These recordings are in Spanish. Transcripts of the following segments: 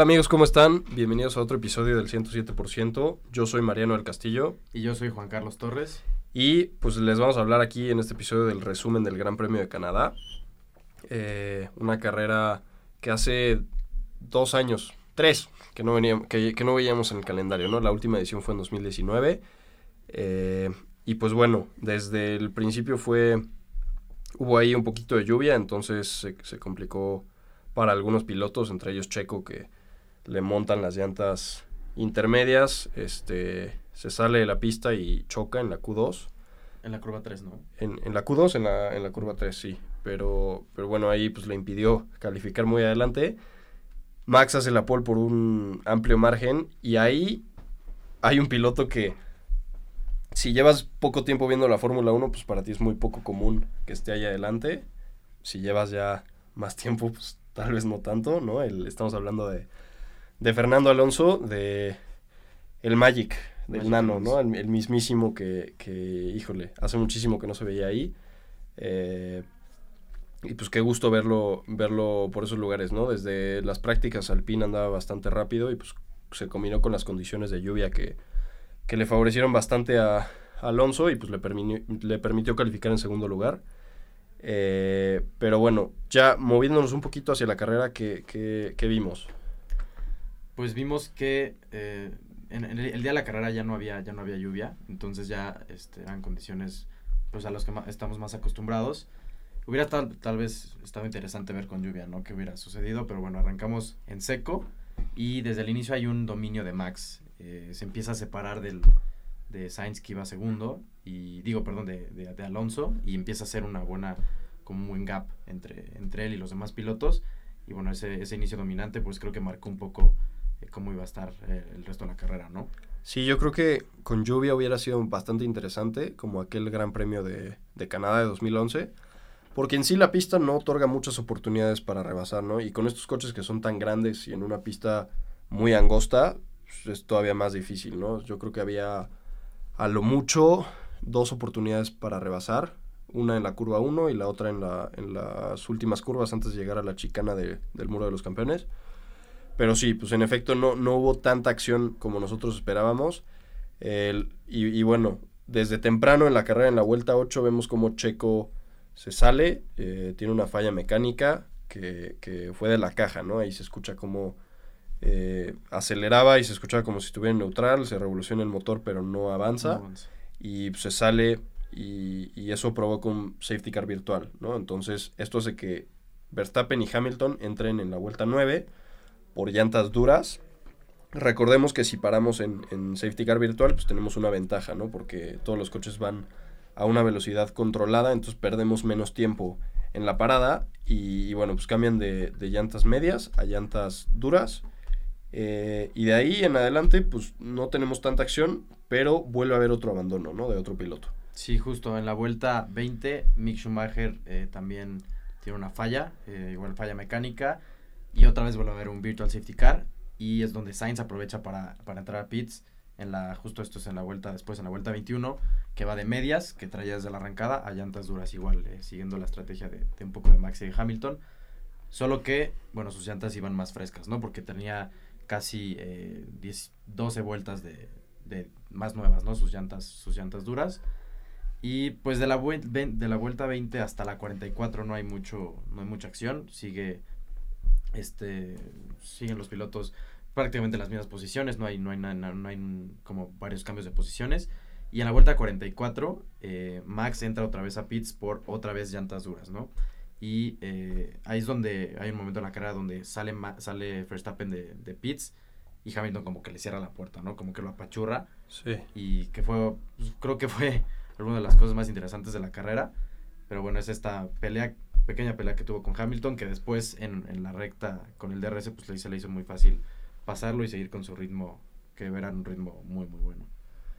Hola amigos, ¿cómo están? Bienvenidos a otro episodio del 107%. Yo soy Mariano del Castillo. Y yo soy Juan Carlos Torres. Y pues les vamos a hablar aquí en este episodio del resumen del Gran Premio de Canadá. Eh, una carrera que hace dos años, tres, que no, veníamos, que, no veíamos en el calendario, ¿no? La última edición fue en 2019. Eh, y pues bueno, desde el principio fue... Hubo ahí un poquito de lluvia, entonces se, se complicó para algunos pilotos, entre ellos Checo, que le montan las llantas intermedias, este, se sale de la pista y choca en la Q2. En la curva 3, ¿no? En, en la Q2, en la, en la curva 3, sí. Pero, pero bueno, ahí pues le impidió calificar muy adelante. Max hace la pole por un amplio margen y ahí hay un piloto que si llevas poco tiempo viendo la Fórmula 1, pues para ti es muy poco común que esté ahí adelante. Si llevas ya más tiempo, pues tal vez no tanto, ¿no? El, estamos hablando de, de Fernando Alonso, de el Magic, del Nano, ¿no? El, mismísimo que, que, híjole, hace muchísimo que no se veía ahí. Eh, y pues qué gusto verlo, verlo por esos lugares, ¿no? Desde las prácticas Alpine andaba bastante rápido y pues se combinó con las condiciones de lluvia que, que le favorecieron bastante a, Alonso y pues le, le permitió calificar en segundo lugar. Eh, pero bueno, ya moviéndonos un poquito hacia la carrera, ¿qué, vimos? Pues vimos que eh, en, el, día de la carrera ya no había, ya no había lluvia, entonces ya este, eran condiciones pues, a las que estamos más acostumbrados. Hubiera tal, tal vez estado interesante ver con lluvia, ¿no? Que hubiera sucedido, pero bueno, arrancamos en seco y desde el inicio hay un dominio de Max. Eh, se empieza a separar del, de Sainz que iba segundo, y digo, perdón, de, de, Alonso, y empieza a ser una buena, como un buen gap entre, entre él y los demás pilotos. Y bueno, ese, ese inicio dominante, pues creo que marcó un poco cómo iba a estar eh, el resto de la carrera, ¿no? Sí, yo creo que con lluvia hubiera sido bastante interesante, como aquel Gran Premio de, de Canadá de 2011. Porque en sí la pista no otorga muchas oportunidades para rebasar, ¿no? Y con estos coches que son tan grandes y en una pista muy angosta, pues, es todavía más difícil, ¿no? Yo creo que había a lo mucho dos oportunidades para rebasar, una en la curva 1 y la otra en, la, en las últimas curvas antes de llegar a la chicana del muro de los campeones. Pero sí, pues en efecto no, no hubo tanta acción como nosotros esperábamos. y, bueno, desde temprano en la carrera, en la vuelta 8, vemos como Checo se sale, eh, tiene una falla mecánica que, que, fue de la caja, ¿no? Ahí se escucha como eh, aceleraba y se escuchaba como si estuviera en neutral, se revoluciona el motor pero no avanza, y se sale y, eso provoca un safety car virtual, ¿no? Entonces esto hace que Verstappen y Hamilton entren en la vuelta 9 por llantas duras. Recordemos que si paramos en, safety car virtual pues tenemos una ventaja, ¿no? Porque todos los coches van a una velocidad controlada, entonces perdemos menos tiempo en la parada y, bueno, pues cambian de, llantas medias a llantas duras eh, y de ahí en adelante, pues no tenemos tanta acción, pero vuelve a haber otro abandono, ¿no? De otro piloto. Sí, justo en la vuelta 20, Mick Schumacher eh, también tiene una falla, eh, igual falla mecánica, y otra vez vuelve a haber un virtual safety car, y es donde Sainz aprovecha para, para entrar a pits. En la, justo esto es en la vuelta, después en la vuelta 21, que va de medias, que traía desde la arrancada, a llantas duras igual, siguiendo la estrategia de, de un poco de Max y Hamilton. Solo que, bueno, sus llantas iban más frescas, ¿no? Porque tenía casi 12 eh, vueltas de, más nuevas, ¿no? Sus llantas, sus llantas duras. Y pues de la, de la vuelta 20 hasta la 44 no hay mucho, no hay mucha acción. Sigue, este, siguen los pilotos prácticamente en las mismas posiciones. No hay, no hay, no hay como varios cambios de posiciones. Y en la vuelta 44, eh, Max entra otra vez a pits por otra vez llantas duras, ¿no? Y eh, ahí es donde hay un momento en la carrera donde sale, sale Verstappen de, de pits y Hamilton como que le cierra la puerta, ¿no? Como que lo apachurra. Sí. Y que fue, pues, creo que fue alguna de las cosas más interesantes de la carrera. Pero bueno, es esta pelea, pequeña pelea que tuvo con Hamilton, que después en, en la recta con el DRS, pues le, se le hizo muy fácil pasarlo y seguir con su ritmo, que era un ritmo muy, muy bueno.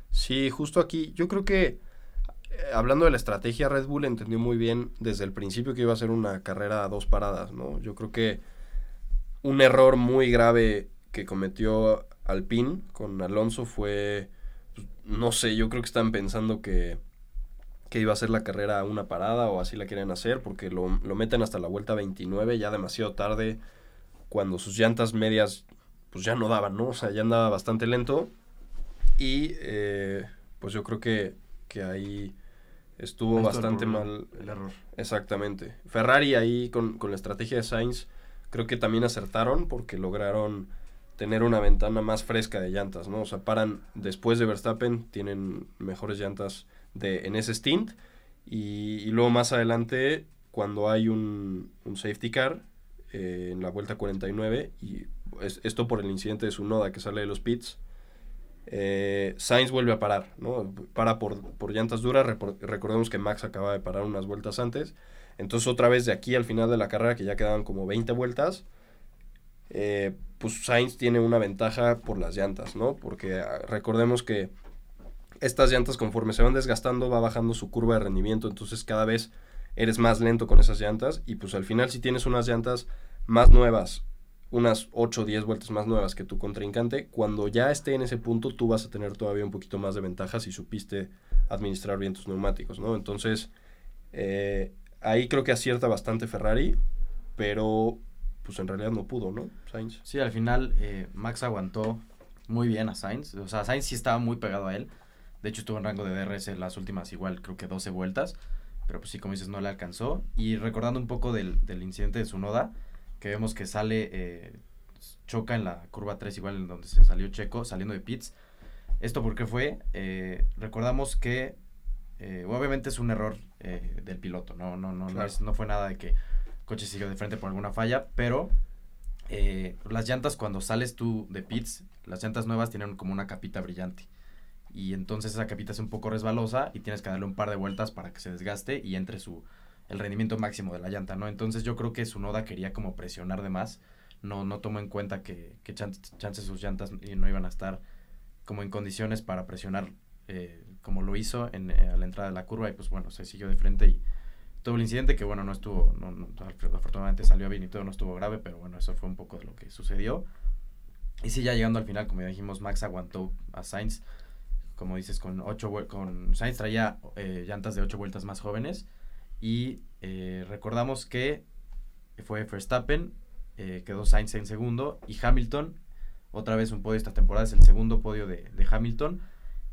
Sí, justo aquí, yo creo que eh, hablando de la estrategia, Red Bull entendió muy bien desde el principio que iba a ser una carrera a dos paradas, ¿no? Yo creo que un error muy grave que cometió Alpine con Alonso fue, pues, no sé, yo creo que están pensando que, que iba a ser la carrera a una parada o así la quieren hacer, porque lo, lo meten hasta la vuelta 29, ya demasiado tarde, cuando sus llantas medias pues ya no daban, ¿no? O sea, ya andaba bastante lento. Y eh, pues yo creo que, que ahí estuvo Ahí estuvo el bastante problema, mal. El error. Exactamente. Ferrari ahí con, con la estrategia de Sainz creo que también acertaron porque lograron tener una ventana más fresca de llantas, ¿no? O sea, paran después de Verstappen, tienen mejores llantas de, en ese stint y, luego más adelante cuando hay un, un safety car eh, en la vuelta 49 y es- esto por el incidente de su noda que sale de los pits, eh, Sainz vuelve a parar, ¿no? Para por, por llantas duras, recordemos que Max acaba de parar unas vueltas antes, entonces otra vez de aquí al final de la carrera, que ya quedaban como 20 vueltas, eh, pues Sainz tiene una ventaja por las llantas, ¿no? Porque ah, recordemos que estas llantas conforme se van desgastando va bajando su curva de rendimiento, entonces cada vez eres más lento con esas llantas y pues al final si tienes unas llantas más nuevas, unas 8 o 10 vueltas más nuevas que tu contrincante, cuando ya esté en ese punto tú vas a tener todavía un poquito más de ventaja si supiste administrar bien tus neumáticos, ¿no? Entonces eh, ahí creo que acierta bastante Ferrari, pero pues en realidad no pudo, ¿no? Sainz. Sí, al final eh, Max aguantó muy bien a Sainz. O sea, Sainz sí estaba muy pegado a él. De hecho, estuvo en rango de DRS las últimas, igual creo que 12 vueltas. Pero pues sí, como dices, no le alcanzó. Y recordando un poco del, del incidente de Sunoda, que vemos que sale, eh, choca en la curva 3, igual en donde se salió Checo, saliendo de pits. ¿Esto por qué fue? Eh, recordamos que eh, obviamente es un error eh, del piloto, no, no, no, no, es- no fue nada de que el coche siguió de frente por alguna falla, pero eh, las llantas cuando sales tú de pits, las llantas nuevas tienen como una capita brillante. Y entonces esa capita es un poco resbalosa y tienes que darle un par de vueltas para que se desgaste y entre su el rendimiento máximo de la llanta, ¿no? Entonces yo creo que su noda quería como presionar de más, no, no tomó en cuenta que, que chan- chances sus llantas no iban a estar como en condiciones para presionar eh, como lo hizo en, eh, a la entrada de la curva y pues bueno, se siguió de frente y todo el incidente que bueno, no estuvo, no, no, afortunadamente salió bien y todo no estuvo grave, pero bueno, eso fue un poco de lo que sucedió. Y sí, ya llegando al final, como ya dijimos, Max aguantó a Sainz, como dices, con ocho con Sainz traía eh, llantas de ocho vueltas más jóvenes y eh, recordamos que fue Verstappen, eh, quedó Sainz en segundo y Hamilton, otra vez un podio esta temporada, es el segundo podio de, de Hamilton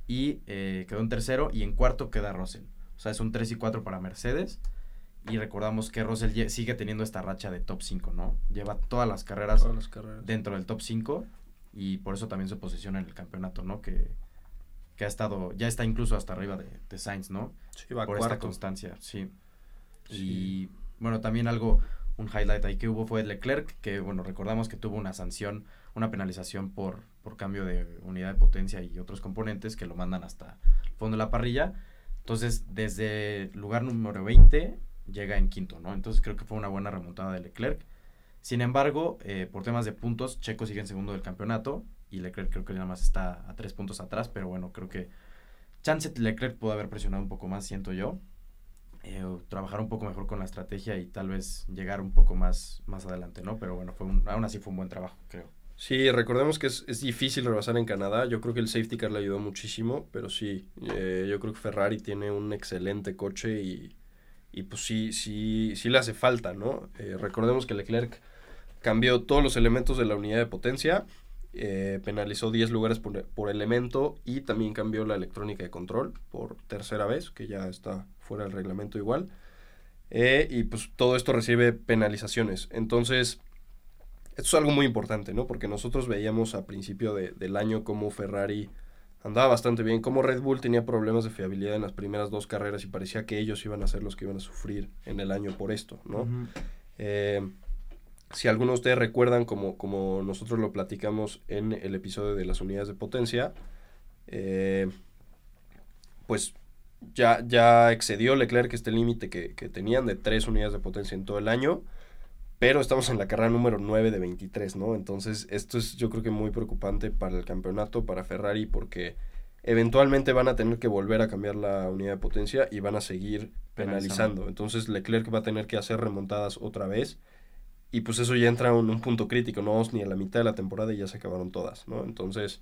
y quedó en tercero y en cuarto queda Russell. O sea, es un 3 y 4 para Mercedes. Y recordamos que Russell sigue teniendo esta racha de top 5, ¿no? Lleva todas las carreras Todas las carreras. dentro del top 5 y por eso también su posición en el campeonato, ¿no? Que, que ha estado, ya está incluso hasta arriba de, de Sainz, ¿no? Sí, va por esta constancia, sí. Sí. Y bueno, también algo, un highlight ahí que hubo fue Leclerc, que bueno, recordamos que tuvo una sanción, una penalización por, por cambio de unidad de potencia y otros componentes que lo mandan hasta el fondo de la parrilla. Entonces, desde lugar número 20 llega en quinto, ¿no? Entonces creo que fue una buena remontada de Leclerc. Sin embargo, eh, por temas de puntos, Checo sigue en segundo del campeonato y Leclerc creo que nada más está a tres puntos atrás, pero bueno, creo que Chance Leclerc pudo haber presionado un poco más, siento yo. Eh, trabajar un poco mejor con la estrategia y tal vez llegar un poco más, más adelante, ¿no? Pero bueno, fue un- aún así fue un buen trabajo, creo. Sí, recordemos que es, es difícil rebasar en Canadá. Yo creo que el safety car le ayudó muchísimo, pero sí, eh, yo creo que Ferrari tiene un excelente coche y, y pues sí, sí, sí le hace falta, ¿no? Eh, recordemos que Leclerc cambió todos los elementos de la unidad de potencia, eh, penalizó 10 lugares por, por elemento y también cambió la electrónica de control por tercera vez, que ya está fuera del reglamento igual. Eh, y pues todo esto recibe penalizaciones. Entonces, esto es algo muy importante, ¿no? Porque nosotros veíamos a principio de- del año cómo Ferrari andaba bastante bien, cómo Red Bull tenía problemas de fiabilidad en las primeras dos carreras y parecía que ellos iban a ser los que iban a sufrir en el año por esto, ¿no? Eh, si algunos de ustedes recuerdan, como, como nosotros lo platicamos en el episodio de las unidades de potencia, eh, pues ya, ya excedió Leclerc este límite que, que tenían de tres unidades de potencia en todo el año, pero estamos en la carrera número 9 de 23, ¿no? Entonces esto es yo creo que muy preocupante para el campeonato, para Ferrari, porque eventualmente van a tener que volver a cambiar la unidad de potencia y van a seguir Penalizando. penalizando. Entonces Leclerc va a tener que hacer remontadas otra vez. Y pues eso ya entra en un punto crítico, no vamos ni a la mitad de la temporada y ya se acabaron todas, ¿no? Entonces,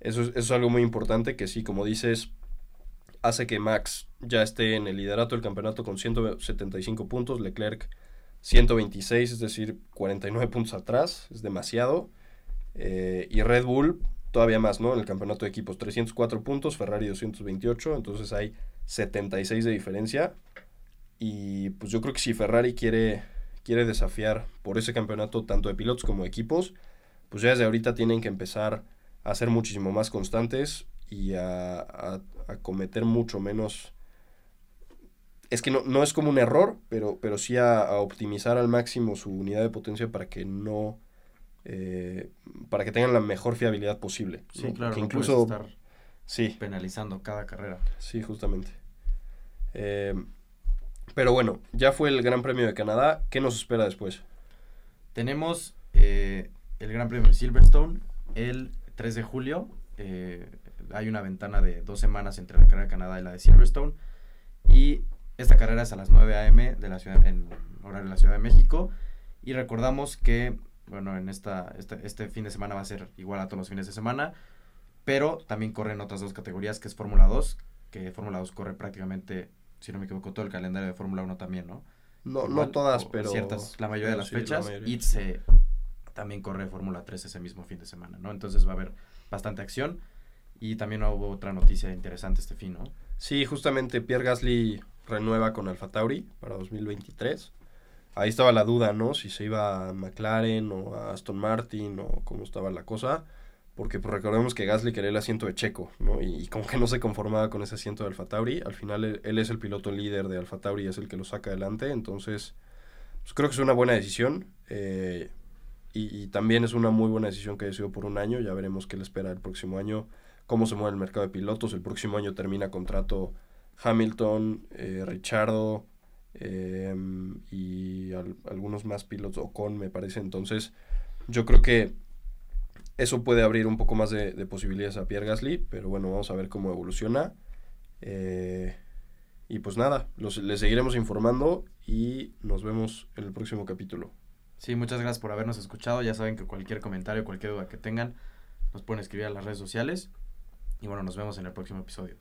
eso es, eso es algo muy importante que sí, como dices, hace que Max ya esté en el liderato del campeonato con 175 puntos, Leclerc 126, es decir, 49 puntos atrás, es demasiado. Eh, y Red Bull todavía más, ¿no? En el campeonato de equipos, 304 puntos, Ferrari 228, entonces hay 76 de diferencia. Y pues yo creo que si Ferrari quiere, quiere desafiar por ese campeonato tanto de pilotos como de equipos, pues ya desde ahorita tienen que empezar a ser muchísimo más constantes y a, a, cometer mucho menos... Es que no, no, es como un error, pero, pero sí a, optimizar al máximo su unidad de potencia para que no... Eh, para que tengan la mejor fiabilidad posible. Sí, claro. incluso estar sí. penalizando cada carrera. Sí, justamente. Eh, pero bueno, ya fue el Gran Premio de Canadá. ¿Qué nos espera después? Tenemos eh, el Gran Premio de Silverstone el 3 de julio. Eh, hay una ventana de dos semanas entre la carrera de Canadá y la de Silverstone. Y esta carrera es a las 9 a.m. de la ciudad, en horario de la Ciudad de México. Y recordamos que, bueno, en esta, este, fin de semana va a ser igual a todos los fines de semana. Pero también corren otras dos categorías, que es Fórmula 2, que Fórmula 2 corre prácticamente si no me equivoco, todo el calendario de Fórmula 1 también, ¿no? No, no todas, pero... Ciertas, la mayoría de las fechas. Y se también corre Fórmula 3 ese mismo fin de semana, ¿no? Entonces va a haber bastante acción. Y también hubo otra noticia interesante este fin, ¿no? Sí, justamente Pierre Gasly renueva con Alfa Tauri para 2023. Ahí estaba la duda, ¿no? Si se iba a McLaren o a Aston Martin o cómo estaba la cosa porque pues, recordemos que Gasly quería el asiento de Checo, ¿no? Y, como que no se conformaba con ese asiento de Alfa Tauri. Al final él, es el piloto líder de Alfa Tauri y es el que lo saca adelante. Entonces, pues, creo que es una buena decisión. Eh, y, también es una muy buena decisión que sido por un año. Ya veremos qué le espera el próximo año, cómo se mueve el mercado de pilotos. El próximo año termina contrato Hamilton, eh, Richardo eh, y algunos más pilotos, Ocon me parece. Entonces, yo creo que eso puede abrir un poco más de, posibilidades a Pierre Gasly, pero bueno, vamos a ver cómo evoluciona. Eh, y pues nada, los, les seguiremos informando y nos vemos en el próximo capítulo. Sí, muchas gracias por habernos escuchado. Ya saben que cualquier comentario, cualquier duda que tengan, nos pueden escribir a las redes sociales. Y bueno, nos vemos en el próximo episodio.